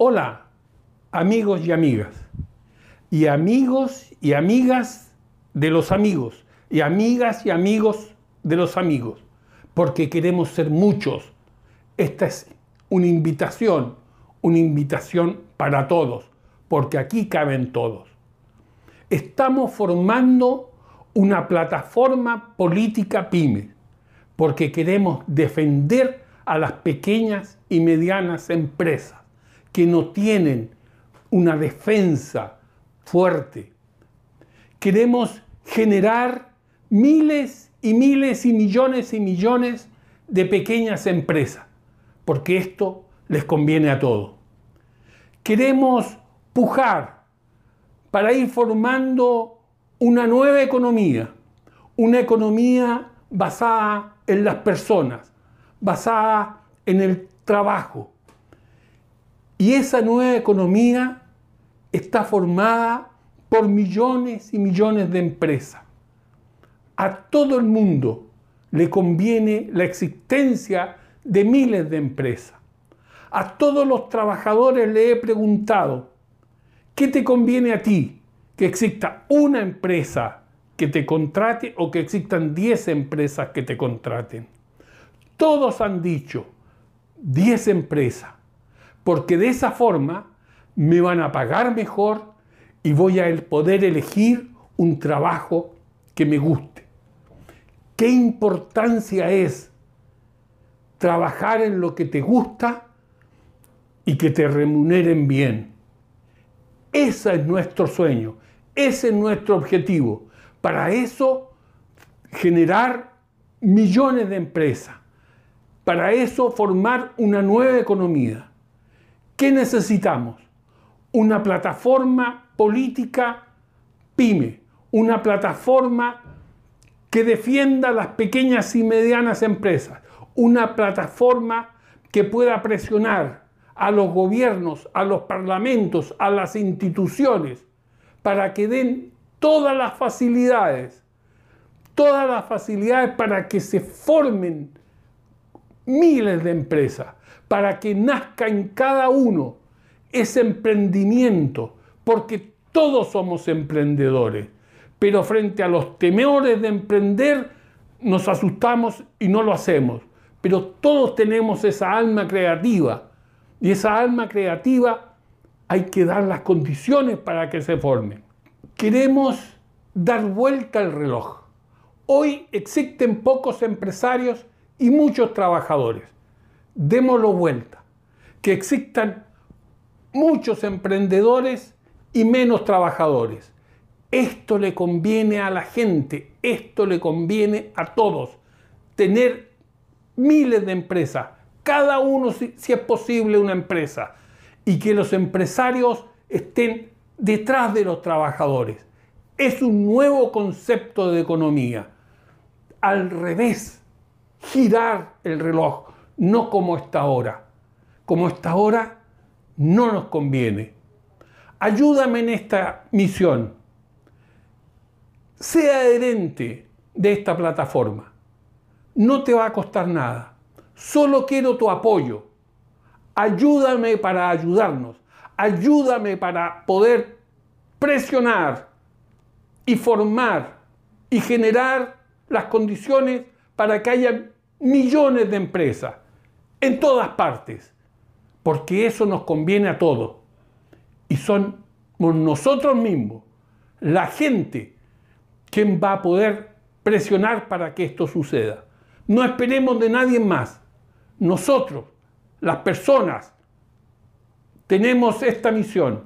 Hola, amigos y amigas, y amigos y amigas de los amigos, y amigas y amigos de los amigos, porque queremos ser muchos. Esta es una invitación, una invitación para todos, porque aquí caben todos. Estamos formando una plataforma política pyme, porque queremos defender a las pequeñas y medianas empresas que no tienen una defensa fuerte. Queremos generar miles y miles y millones y millones de pequeñas empresas, porque esto les conviene a todos. Queremos pujar para ir formando una nueva economía, una economía basada en las personas, basada en el trabajo. Y esa nueva economía está formada por millones y millones de empresas. A todo el mundo le conviene la existencia de miles de empresas. A todos los trabajadores le he preguntado, ¿qué te conviene a ti? ¿Que exista una empresa que te contrate o que existan 10 empresas que te contraten? Todos han dicho 10 empresas, porque de esa forma me van a pagar mejor y voy a poder elegir un trabajo que me guste. ¿Qué importancia es trabajar en lo que te gusta y que te remuneren bien? Ese es nuestro sueño, ese es nuestro objetivo. Para eso, generar millones de empresas. Para eso, formar una nueva economía. ¿Qué necesitamos? una plataforma política pyme, una plataforma que defienda las pequeñas y medianas empresas, una plataforma que pueda presionar a los gobiernos, a los parlamentos, a las instituciones, para que den todas las facilidades, todas las facilidades para que se formen miles de empresas, para que nazca en cada uno ese emprendimiento, porque todos somos emprendedores, pero frente a los temores de emprender nos asustamos y no lo hacemos, pero todos tenemos esa alma creativa y esa alma creativa hay que dar las condiciones para que se forme. Queremos dar vuelta al reloj. Hoy existen pocos empresarios y muchos trabajadores. Démoslo vuelta. Que existan muchos emprendedores y menos trabajadores. Esto le conviene a la gente, esto le conviene a todos. Tener miles de empresas, cada uno si, es posible una empresa, y que los empresarios estén detrás de los trabajadores. Es un nuevo concepto de economía. Al revés, girar el reloj, no como está ahora. Como está ahora, no nos conviene. Ayúdame en esta misión. Sea adherente de esta plataforma. No te va a costar nada. Solo quiero tu apoyo. Ayúdame para ayudarnos. Ayúdame para poder presionar y formar y generar las condiciones para que haya millones de empresas en todas partes porque eso nos conviene a todos. Y son nosotros mismos, la gente, quien va a poder presionar para que esto suceda. No esperemos de nadie más. Nosotros, las personas, tenemos esta misión,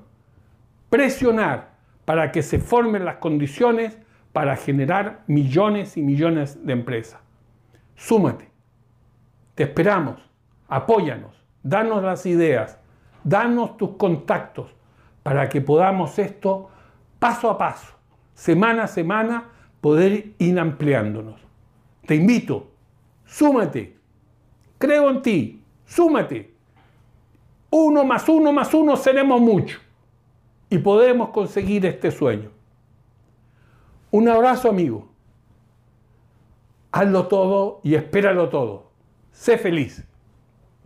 presionar para que se formen las condiciones para generar millones y millones de empresas. Súmate. Te esperamos. Apóyanos danos las ideas, danos tus contactos para que podamos esto paso a paso, semana a semana, poder ir ampliándonos. Te invito, súmate, creo en ti, súmate. Uno más uno más uno seremos mucho y podemos conseguir este sueño. Un abrazo amigo. Hazlo todo y espéralo todo. Sé feliz.